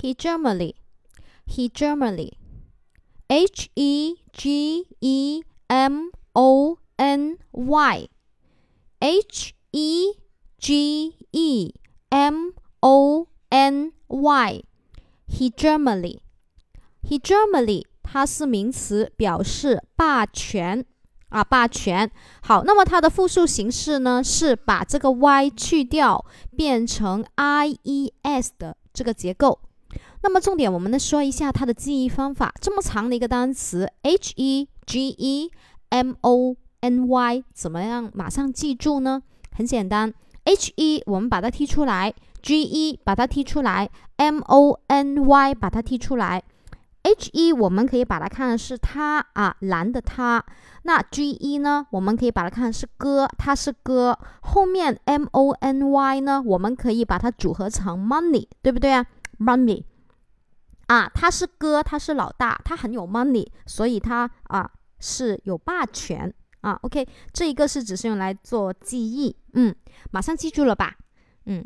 ，hegemony，hegemony，h e g e m o n y，h e g e m o n y，hegemony，hegemony，它是名词，表示霸权。啊，霸权好，那么它的复数形式呢，是把这个 y 去掉，变成 i e s 的这个结构。 那么重点，我们来说一下它的记忆方法。这么长的一个单词 h e g e m o n y，怎么样马上记住呢？很简单，h e 我们把它踢出来，g e 把它踢出来，m o n y 把它踢出来。H E 我们可以把它看的是它啊，蓝的它。那 G E 呢，我们可以把它看是哥，它是哥。后面 M O N Y 呢，我们可以把它组合成 money，对不对啊？money 啊，他是哥，他是老大，他很有 money，所以他啊是有霸权啊。OK，这一个是只是用来做记忆，嗯，马上记住了吧？嗯，